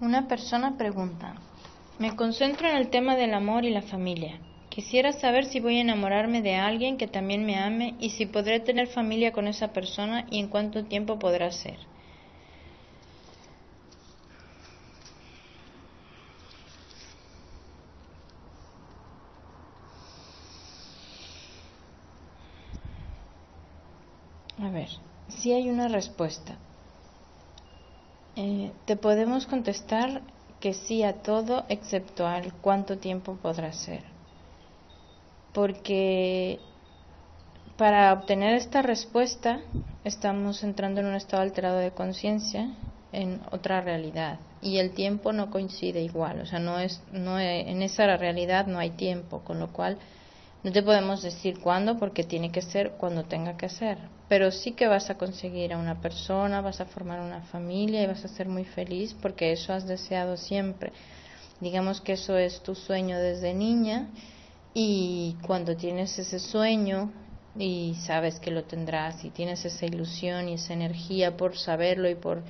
Una persona pregunta, me concentro en el tema del amor y la familia. Quisiera saber si voy a enamorarme de alguien que también me ame y si podré tener familia con esa persona y en cuánto tiempo podrá ser. A ver, si hay una respuesta. Eh, te podemos contestar que sí a todo excepto al cuánto tiempo podrá ser. Porque para obtener esta respuesta estamos entrando en un estado alterado de conciencia en otra realidad y el tiempo no coincide igual, o sea, no es no en esa realidad no hay tiempo, con lo cual no te podemos decir cuándo porque tiene que ser cuando tenga que ser, pero sí que vas a conseguir a una persona, vas a formar una familia y vas a ser muy feliz porque eso has deseado siempre. Digamos que eso es tu sueño desde niña y cuando tienes ese sueño y sabes que lo tendrás y tienes esa ilusión y esa energía por saberlo y por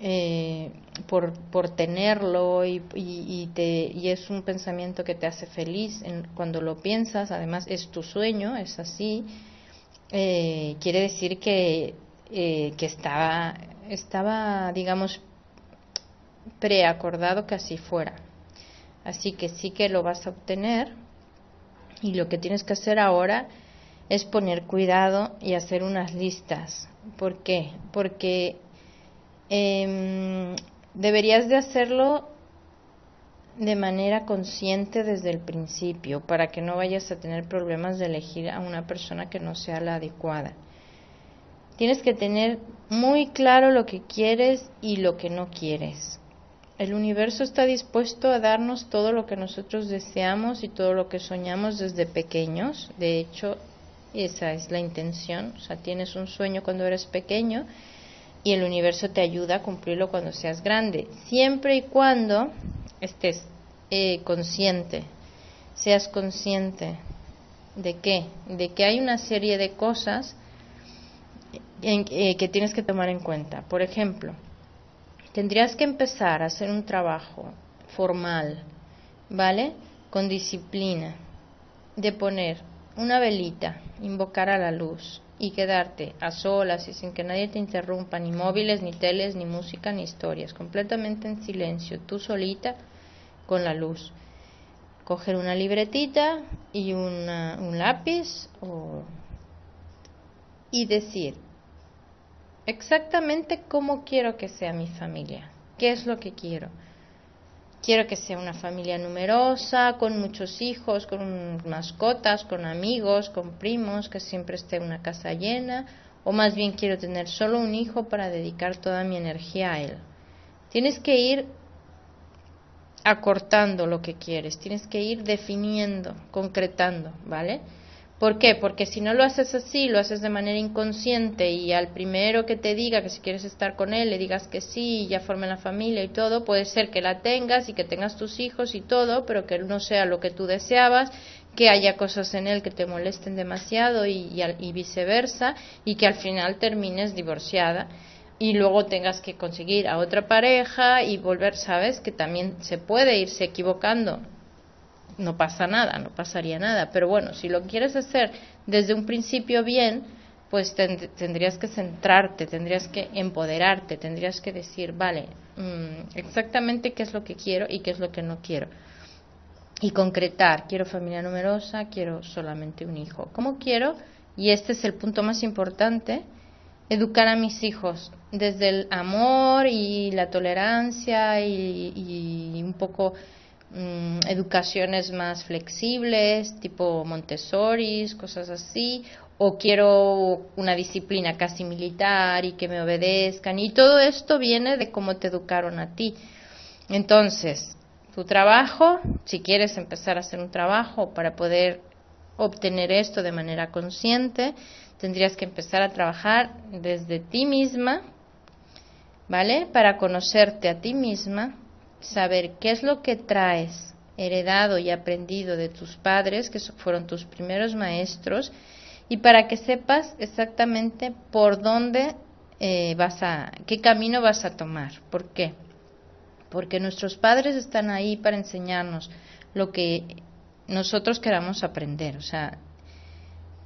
eh, por, por tenerlo y, y, te, y es un pensamiento que te hace feliz en, cuando lo piensas, además es tu sueño, es así, eh, quiere decir que, eh, que estaba, estaba, digamos, preacordado que así fuera. Así que sí que lo vas a obtener y lo que tienes que hacer ahora es poner cuidado y hacer unas listas. ¿Por qué? Porque eh, deberías de hacerlo de manera consciente desde el principio para que no vayas a tener problemas de elegir a una persona que no sea la adecuada. Tienes que tener muy claro lo que quieres y lo que no quieres. El universo está dispuesto a darnos todo lo que nosotros deseamos y todo lo que soñamos desde pequeños. De hecho, esa es la intención. O sea, tienes un sueño cuando eres pequeño y el universo te ayuda a cumplirlo cuando seas grande, siempre y cuando estés eh, consciente, seas consciente de qué, de que hay una serie de cosas eh, que tienes que tomar en cuenta. Por ejemplo, tendrías que empezar a hacer un trabajo formal, ¿vale? Con disciplina, de poner una velita, invocar a la luz, y quedarte a solas y sin que nadie te interrumpa, ni móviles, ni teles, ni música, ni historias, completamente en silencio, tú solita con la luz. Coger una libretita y un lápiz y decir exactamente cómo quiero que sea mi familia, qué es lo que quiero Quiero que sea una familia numerosa, con muchos hijos, con mascotas, con amigos, con primos, que siempre esté una casa llena, o más bien quiero tener solo un hijo para dedicar toda mi energía a él. Tienes que ir acortando lo que quieres, tienes que ir definiendo, concretando, ¿vale? ¿Por qué? Porque si no lo haces así, lo haces de manera inconsciente y al primero que te diga que si quieres estar con él le digas que sí y ya formen la familia y todo, puede ser que la tengas y que tengas tus hijos y todo, pero que no sea lo que tú deseabas, que haya cosas en él que te molesten demasiado y, y viceversa y que al final termines divorciada y luego tengas que conseguir a otra pareja y volver, sabes, que también se puede irse equivocando no pasa nada, no pasaría nada. Pero bueno, si lo quieres hacer desde un principio bien, pues tendrías que centrarte, tendrías que empoderarte, tendrías que decir, vale, mm, exactamente qué es lo que quiero y qué es lo que no quiero. Y concretar, quiero familia numerosa, quiero solamente un hijo. ¿Cómo quiero? Y este es el punto más importante, educar a mis hijos desde el amor y la tolerancia y, y un poco Mm, educaciones más flexibles, tipo Montessori, cosas así, o quiero una disciplina casi militar y que me obedezcan. Y todo esto viene de cómo te educaron a ti. Entonces, tu trabajo, si quieres empezar a hacer un trabajo para poder obtener esto de manera consciente, tendrías que empezar a trabajar desde ti misma, ¿vale? Para conocerte a ti misma, saber qué es lo que traes heredado y aprendido de tus padres, que fueron tus primeros maestros, y para que sepas exactamente por dónde eh, vas a, qué camino vas a tomar. ¿Por qué? porque nuestros padres están ahí para enseñarnos lo que nosotros queramos aprender. O sea,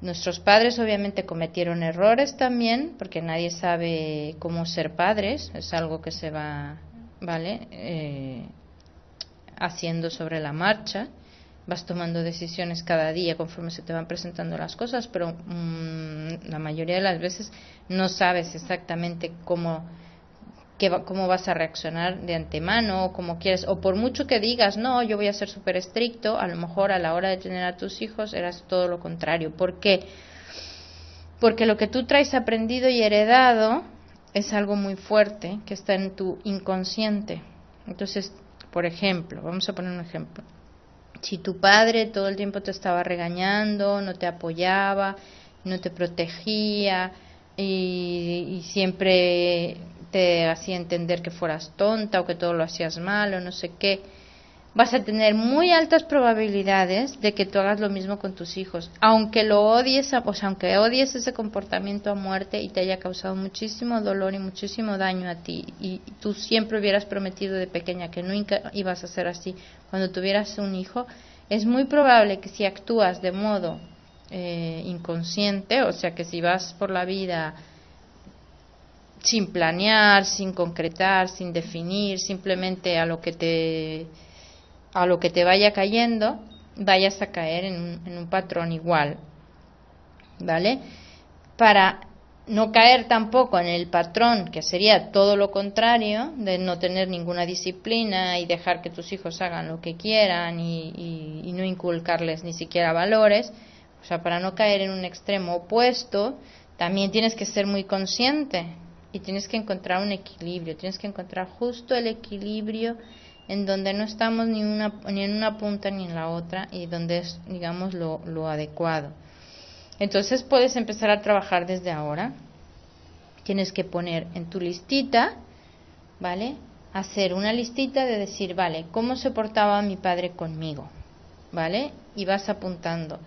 nuestros padres obviamente cometieron errores también, porque nadie sabe cómo ser padres, es algo que se va, ¿vale? Eh, haciendo sobre la marcha vas tomando decisiones cada día conforme se te van presentando las cosas, pero mm, la mayoría de las veces no sabes exactamente cómo, cómo vas a reaccionar de antemano o cómo quieres, o por mucho que digas, no, yo voy a ser súper estricto, a lo mejor a la hora de tener a tus hijos eras todo lo contrario. ¿Por qué? Porque lo que tú traes aprendido y heredado es algo muy fuerte que está en tu inconsciente. Entonces, por ejemplo, vamos a poner un ejemplo si tu padre todo el tiempo te estaba regañando, no te apoyaba, no te protegía y, siempre te hacía entender que fueras tonta o que todo lo hacías mal o no sé qué, vas a tener muy altas probabilidades de que tú hagas lo mismo con tus hijos, aunque lo odies, o sea, aunque odies ese comportamiento a muerte y te haya causado muchísimo dolor y muchísimo daño a ti y tú siempre hubieras prometido de pequeña que nunca ibas a ser así cuando tuvieras un hijo, es muy probable que si actúas de modo eh, inconsciente, o sea que si vas por la vida sin planear, sin concretar, sin definir, simplemente a lo que te a lo que te vaya cayendo, vayas a caer en un, en un patrón igual. ¿Vale? Para no caer tampoco en el patrón, que sería todo lo contrario, de no tener ninguna disciplina y dejar que tus hijos hagan lo que quieran y, y, no inculcarles ni siquiera valores, o sea, para no caer en un extremo opuesto, también tienes que ser muy consciente y tienes que encontrar un equilibrio, tienes que encontrar justo el equilibrio en donde no estamos ni, una, ni en una punta ni en la otra y donde es, digamos, lo, lo adecuado. Entonces puedes empezar a trabajar desde ahora. Tienes que poner en tu listita, ¿vale? Hacer una listita de decir, vale, ¿cómo se portaba mi padre conmigo? ¿Vale? Y vas apuntando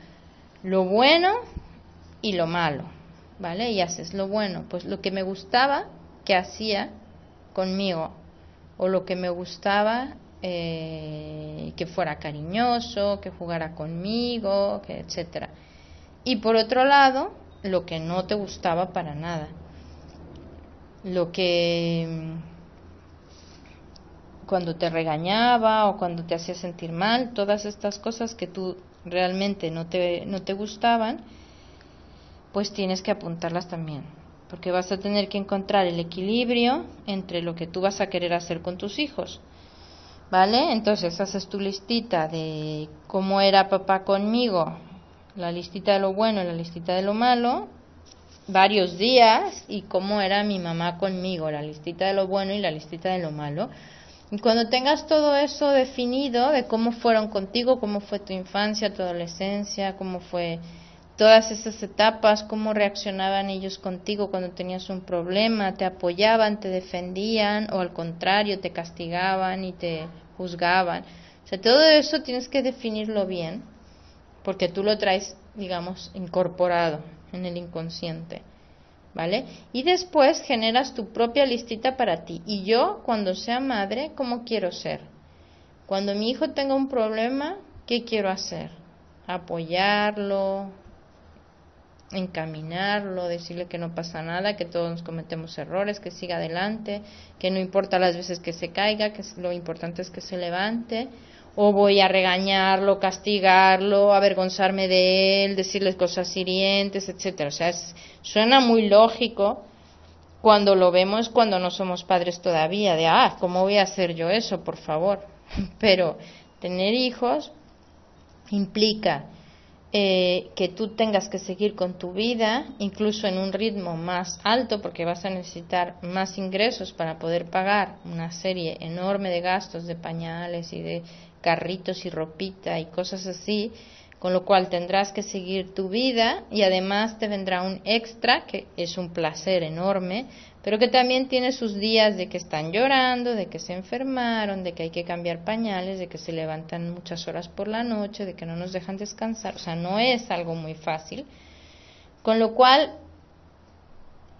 lo bueno y lo malo, ¿vale? Y haces lo bueno, pues lo que me gustaba que hacía conmigo o lo que me gustaba eh, que fuera cariñoso, que jugara conmigo, que etcétera. Y por otro lado, lo que no te gustaba para nada. Lo que mm, cuando te regañaba o cuando te hacía sentir mal, todas estas cosas que tú realmente no te, no te gustaban, pues tienes que apuntarlas también porque vas a tener que encontrar el equilibrio entre lo que tú vas a querer hacer con tus hijos. ¿Vale? Entonces haces tu listita de cómo era papá conmigo, la listita de lo bueno y la listita de lo malo, varios días, y cómo era mi mamá conmigo, la listita de lo bueno y la listita de lo malo. Y cuando tengas todo eso definido de cómo fueron contigo, cómo fue tu infancia, tu adolescencia, cómo fue todas esas etapas, cómo reaccionaban ellos contigo cuando tenías un problema, te apoyaban, te defendían o al contrario, te castigaban y te juzgaban. O sea, todo eso tienes que definirlo bien porque tú lo traes, digamos, incorporado en el inconsciente. ¿Vale? Y después generas tu propia listita para ti. Y yo, cuando sea madre, ¿cómo quiero ser? Cuando mi hijo tenga un problema, ¿qué quiero hacer? Apoyarlo, encaminarlo, decirle que no pasa nada, que todos cometemos errores, que siga adelante, que no importa las veces que se caiga, que lo importante es que se levante, o voy a regañarlo, castigarlo, avergonzarme de él, decirle cosas hirientes, etcétera. O sea, suena muy lógico cuando lo vemos cuando no somos padres todavía, de ah, ¿cómo voy a hacer yo eso, por favor? Pero tener hijos implica eh, que tú tengas que seguir con tu vida, incluso en un ritmo más alto, porque vas a necesitar más ingresos para poder pagar una serie enorme de gastos de pañales y de carritos y ropita y cosas así, con lo cual tendrás que seguir tu vida y además te vendrá un extra, que es un placer enorme, pero que también tiene sus días de que están llorando, de que se enfermaron, de que hay que cambiar pañales, de que se levantan muchas horas por la noche, de que no nos dejan descansar, o sea, no es algo muy fácil. Con lo cual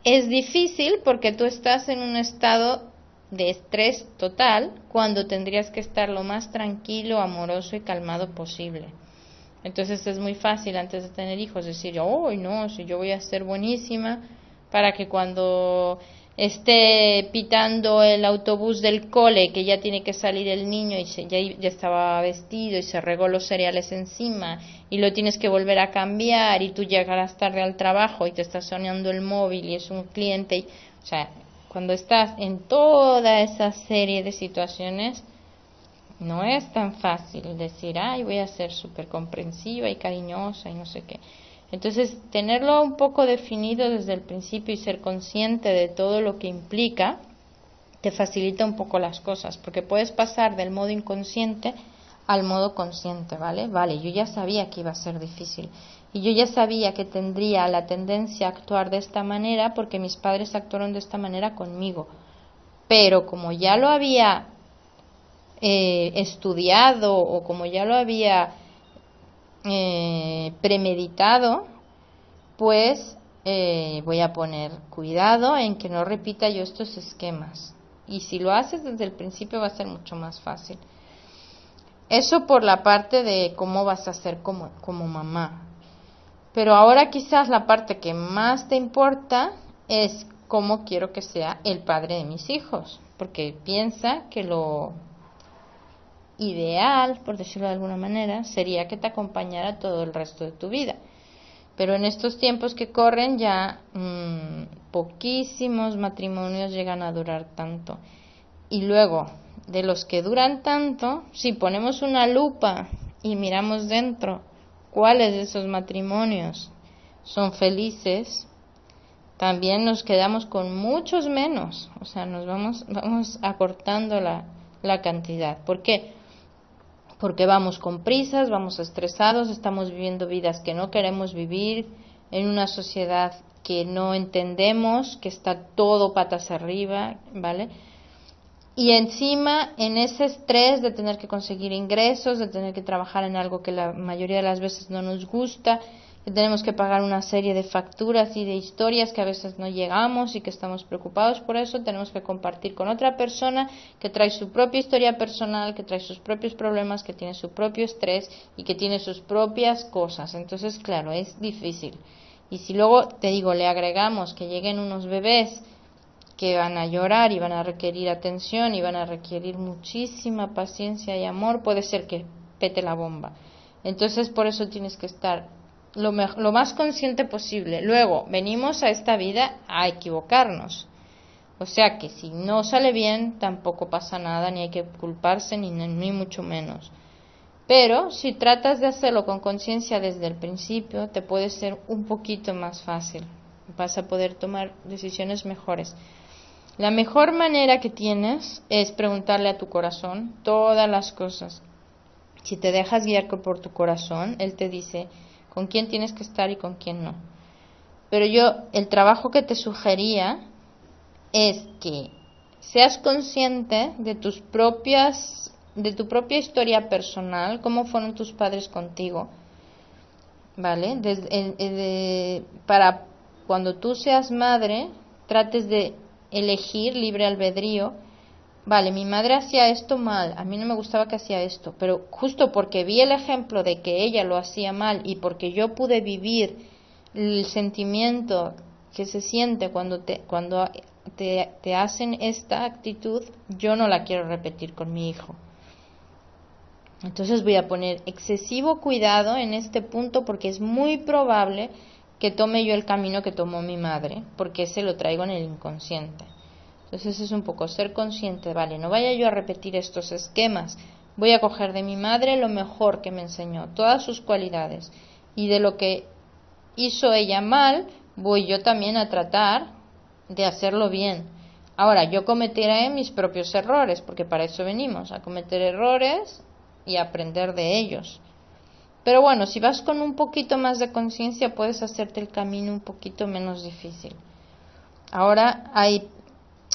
es difícil porque tú estás en un estado de estrés total cuando tendrías que estar lo más tranquilo, amoroso y calmado posible. Entonces es muy fácil antes de tener hijos decir, oh, no, si yo voy a ser buenísima para que cuando esté pitando el autobús del cole, que ya tiene que salir el niño y ya, ya estaba vestido y se regó los cereales encima y lo tienes que volver a cambiar y tú llegarás tarde al trabajo y te está sonando el móvil y es un cliente. Y, o sea, cuando estás en toda esa serie de situaciones, no es tan fácil decir, ay, voy a ser súper comprensiva y cariñosa y no sé qué. Entonces, tenerlo un poco definido desde el principio y ser consciente de todo lo que implica, te facilita un poco las cosas, porque puedes pasar del modo inconsciente al modo consciente, ¿vale? Vale, yo ya sabía que iba a ser difícil y yo ya sabía que tendría la tendencia a actuar de esta manera porque mis padres actuaron de esta manera conmigo. Pero como ya lo había eh, estudiado o como ya lo había eh, premeditado, pues eh, voy a poner cuidado en que no repita yo estos esquemas. Y si lo haces desde el principio va a ser mucho más fácil. Eso por la parte de cómo vas a ser como, como mamá. Pero ahora quizás la parte que más te importa es cómo quiero que sea el padre de mis hijos. Porque piensa que lo ideal, por decirlo de alguna manera, sería que te acompañara todo el resto de tu vida. Pero en estos tiempos que corren ya mm, poquísimos matrimonios llegan a durar tanto. Y luego, de los que duran tanto, si ponemos una lupa y miramos dentro cuáles de esos matrimonios son felices, también nos quedamos con muchos menos, o sea, nos vamos, vamos acortando la, la cantidad. ¿Por qué? Porque vamos con prisas, vamos estresados, estamos viviendo vidas que no queremos vivir en una sociedad que no entendemos, que está todo patas arriba, ¿vale? Y encima, en ese estrés de tener que conseguir ingresos, de tener que trabajar en algo que la mayoría de las veces no nos gusta, que tenemos que pagar una serie de facturas y de historias que a veces no llegamos y que estamos preocupados por eso, tenemos que compartir con otra persona que trae su propia historia personal, que trae sus propios problemas, que tiene su propio estrés y que tiene sus propias cosas. Entonces, claro, es difícil. Y si luego, te digo, le agregamos que lleguen unos bebés que van a llorar y van a requerir atención y van a requerir muchísima paciencia y amor, puede ser que pete la bomba. Entonces, por eso tienes que estar lo, lo más consciente posible. Luego, venimos a esta vida a equivocarnos. O sea que si no sale bien, tampoco pasa nada, ni hay que culparse, ni, ni mucho menos. Pero si tratas de hacerlo con conciencia desde el principio, te puede ser un poquito más fácil. Vas a poder tomar decisiones mejores. La mejor manera que tienes es preguntarle a tu corazón todas las cosas. Si te dejas guiar por tu corazón, Él te dice, con quién tienes que estar y con quién no. Pero yo, el trabajo que te sugería es que seas consciente de tus propias, de tu propia historia personal, cómo fueron tus padres contigo, ¿vale? para cuando tú seas madre, trates de elegir libre albedrío vale, mi madre hacía esto mal, a mí no me gustaba que hacía esto, pero justo porque vi el ejemplo de que ella lo hacía mal y porque yo pude vivir el sentimiento que se siente cuando te, cuando te, hacen esta actitud, yo no la quiero repetir con mi hijo. Entonces voy a poner excesivo cuidado en este punto porque es muy probable que tome yo el camino que tomó mi madre, porque se lo traigo en el inconsciente. Entonces es un poco ser consciente, vale, no vaya yo a repetir estos esquemas, voy a coger de mi madre lo mejor que me enseñó, todas sus cualidades, y de lo que hizo ella mal, voy yo también a tratar de hacerlo bien. Ahora, yo cometeré mis propios errores, porque para eso venimos, a cometer errores y aprender de ellos. Pero bueno, si vas con un poquito más de conciencia, puedes hacerte el camino un poquito menos difícil. Ahora hay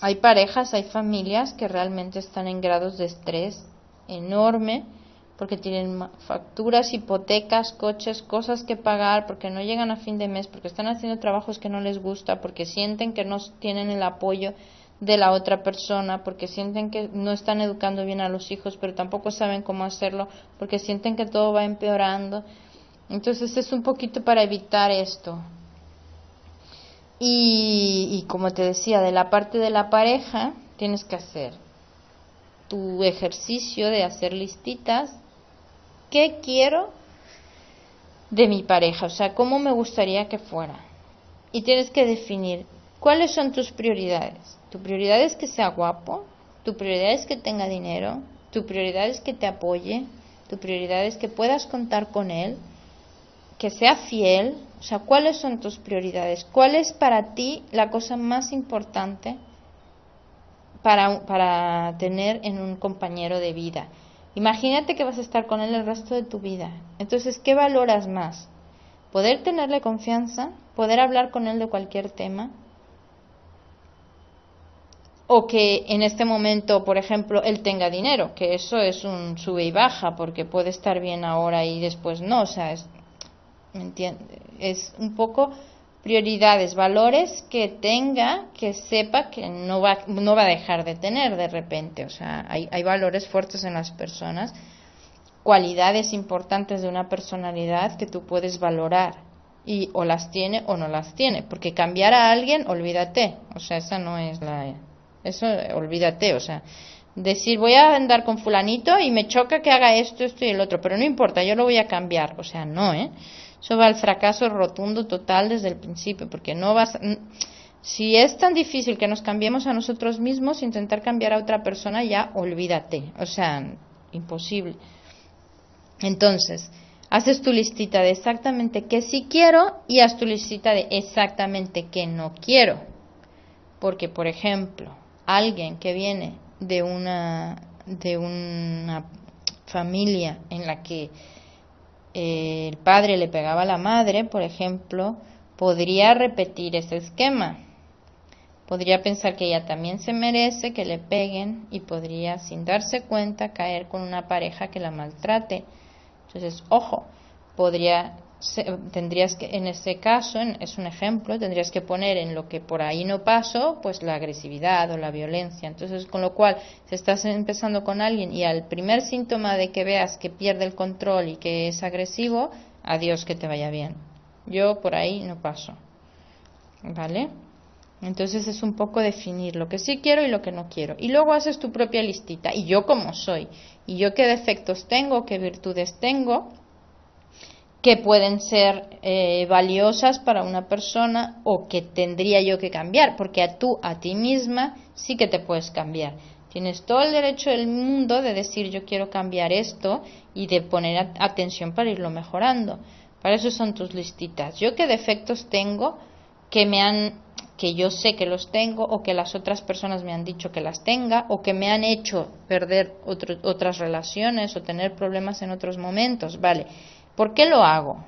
hay parejas, hay familias que realmente están en grados de estrés enorme porque tienen facturas, hipotecas, coches, cosas que pagar, porque no llegan a fin de mes, porque están haciendo trabajos que no les gusta, porque sienten que no tienen el apoyo de la otra persona porque sienten que no están educando bien a los hijos, pero tampoco saben cómo hacerlo porque sienten que todo va empeorando. Entonces es un poquito para evitar esto. Y, y como te decía, de la parte de la pareja tienes que hacer tu ejercicio de hacer listitas. ¿Qué quiero de mi pareja? O sea, ¿cómo me gustaría que fuera? Y tienes que definir cuáles son tus prioridades. Tu prioridad es que sea guapo, tu prioridad es que tenga dinero, tu prioridad es que te apoye, tu prioridad es que puedas contar con él, que sea fiel. O sea, ¿cuáles son tus prioridades? ¿Cuál es para ti la cosa más importante para, para tener en un compañero de vida? Imagínate que vas a estar con él el resto de tu vida. Entonces, ¿qué valoras más? ¿Poder tenerle confianza? ¿Poder hablar con él de cualquier tema? o que en este momento, por ejemplo, él tenga dinero, que eso es un sube y baja, porque puede estar bien ahora y después no, o sea, es, ¿me es un poco prioridades, valores que tenga, que sepa que no va, no va a dejar de tener de repente, o sea, hay, hay valores fuertes en las personas, cualidades importantes de una personalidad que tú puedes valorar y o las tiene o no las tiene, porque cambiar a alguien, olvídate, o sea, esa no es la eso, olvídate, o sea, decir voy a andar con fulanito y me choca que haga esto, esto y el otro, pero no importa, yo lo voy a cambiar, o sea, no, ¿eh? Eso va al fracaso rotundo total desde el principio, porque no vas... Si es tan difícil que nos cambiemos a nosotros mismos, intentar cambiar a otra persona, ya olvídate, o sea, imposible. Entonces, haces tu listita de exactamente qué sí quiero y haz tu listita de exactamente qué no quiero. Porque, por ejemplo, alguien que viene de una, de una familia en la que el padre le pegaba a la madre, por ejemplo, podría repetir ese esquema. Podría pensar que ella también se merece que le peguen y podría, sin darse cuenta, caer con una pareja que la maltrate. Entonces, ojo, podría tendrías que, en ese caso, es un ejemplo, tendrías que poner en lo que por ahí no paso, pues la agresividad o la violencia. Entonces, con lo cual, si estás empezando con alguien y al primer síntoma de que veas que pierde el control y que es agresivo, adiós, que te vaya bien. Yo por ahí no paso. ¿Vale? Entonces es un poco definir lo que sí quiero y lo que no quiero. Y luego haces tu propia listita. Y yo cómo soy. Y yo qué defectos tengo, qué virtudes tengo que pueden ser eh, valiosas para una persona o que tendría yo que cambiar, porque a tú, a ti misma, sí que te puedes cambiar. Tienes todo el derecho del mundo de decir yo quiero cambiar esto y de poner atención para irlo mejorando. Para eso son tus listitas. Yo qué defectos tengo que me han que yo sé que los tengo o que las otras personas me han dicho que las tenga o que me han hecho perder otras relaciones o tener problemas en otros momentos. Vale, ¿Por qué lo hago?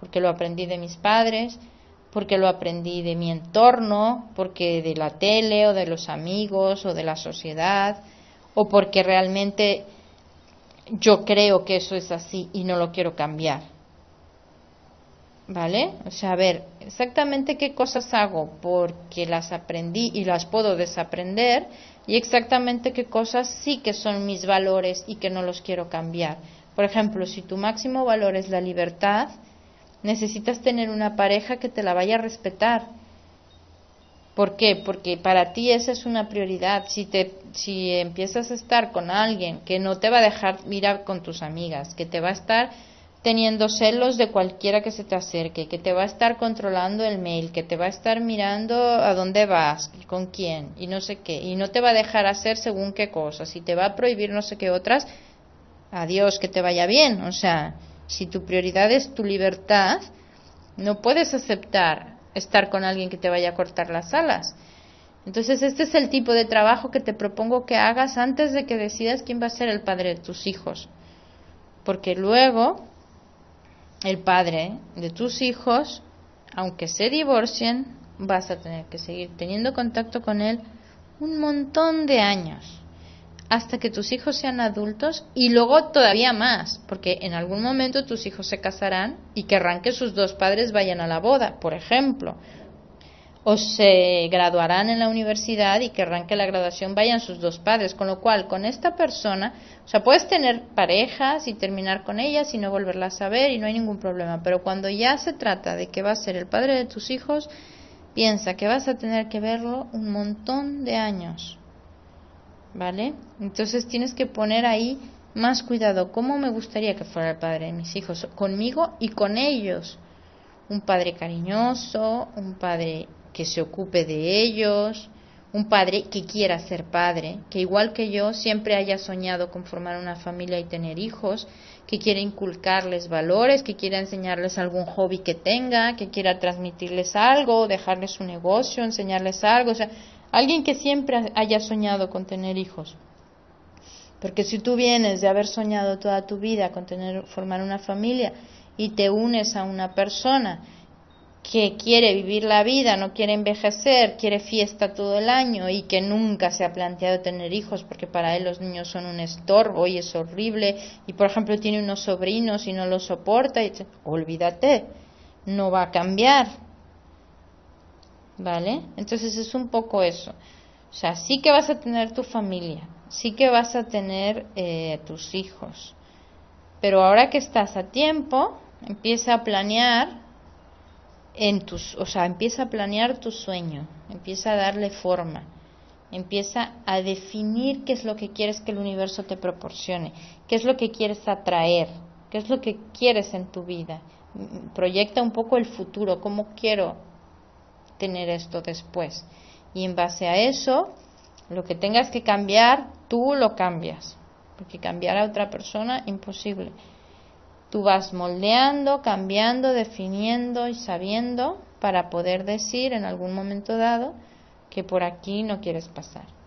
Porque lo aprendí de mis padres, porque lo aprendí de mi entorno, porque de la tele o de los amigos o de la sociedad, o porque realmente yo creo que eso es así y no lo quiero cambiar. ¿Vale? O sea, a ver, exactamente qué cosas hago porque las aprendí y las puedo desaprender y exactamente qué cosas sí que son mis valores y que no los quiero cambiar. Por ejemplo, si tu máximo valor es la libertad, necesitas tener una pareja que te la vaya a respetar. ¿Por qué? Porque para ti esa es una prioridad. Si, te, si empiezas a estar con alguien que no te va a dejar mirar con tus amigas, que te va a estar teniendo celos de cualquiera que se te acerque, que te va a estar controlando el mail, que te va a estar mirando a dónde vas, con quién, y no sé qué, y no te va a dejar hacer según qué cosas, y te va a prohibir no sé qué otras, adiós, que te vaya bien. O sea, si tu prioridad es tu libertad, no puedes aceptar estar con alguien que te vaya a cortar las alas. Entonces, este es el tipo de trabajo que te propongo que hagas antes de que decidas quién va a ser el padre de tus hijos. Porque luego, el padre de tus hijos, aunque se divorcien, vas a tener que seguir teniendo contacto con él un montón de años hasta que tus hijos sean adultos y luego todavía más, porque en algún momento tus hijos se casarán y querrán que sus dos padres vayan a la boda, por ejemplo. o se graduarán en la universidad y querrán que la graduación vayan sus dos padres, con lo cual con esta persona, o sea, puedes tener parejas y terminar con ellas y no volverlas a ver y no hay ningún problema, pero cuando ya se trata de que va a ser el padre de tus hijos, piensa que vas a tener que verlo un montón de años, ¿vale? Entonces tienes que poner ahí más cuidado, ¿cómo me gustaría que fuera el padre de mis hijos? Conmigo y con ellos. Un padre cariñoso, un padre que se ocupe de ellos, un padre que quiera ser padre, que igual que yo siempre haya soñado con formar una familia y tener hijos, que quiera inculcarles valores, que quiera enseñarles algún hobby que tenga, que quiera transmitirles algo, dejarles su negocio, enseñarles algo, o sea, alguien que siempre haya soñado con tener hijos. Porque si tú vienes de haber soñado toda tu vida con tener formar una familia y te unes a una persona que quiere vivir la vida, no quiere envejecer, quiere fiesta todo el año y que nunca se ha planteado tener hijos porque para él los niños son un estorbo y es horrible y por ejemplo tiene unos sobrinos y no los soporta, olvídate, no va a cambiar. ¿Vale? Entonces es un poco eso. O sea, sí que vas a tener tu familia, sí que vas a tener eh, tus hijos, pero ahora que estás a tiempo, empieza a planear en tus, o sea, empieza a planear tu sueño, empieza a darle forma, empieza a definir qué es lo que quieres que el universo te proporcione, qué es lo que quieres atraer, qué es lo que quieres en tu vida. Proyecta un poco el futuro, cómo quiero tener esto después. Y en base a eso, lo que tengas que cambiar, tú lo cambias. Porque cambiar a otra persona, imposible. Tú vas moldeando, cambiando, definiendo y sabiendo para poder decir en algún momento dado que por aquí no quieres pasar.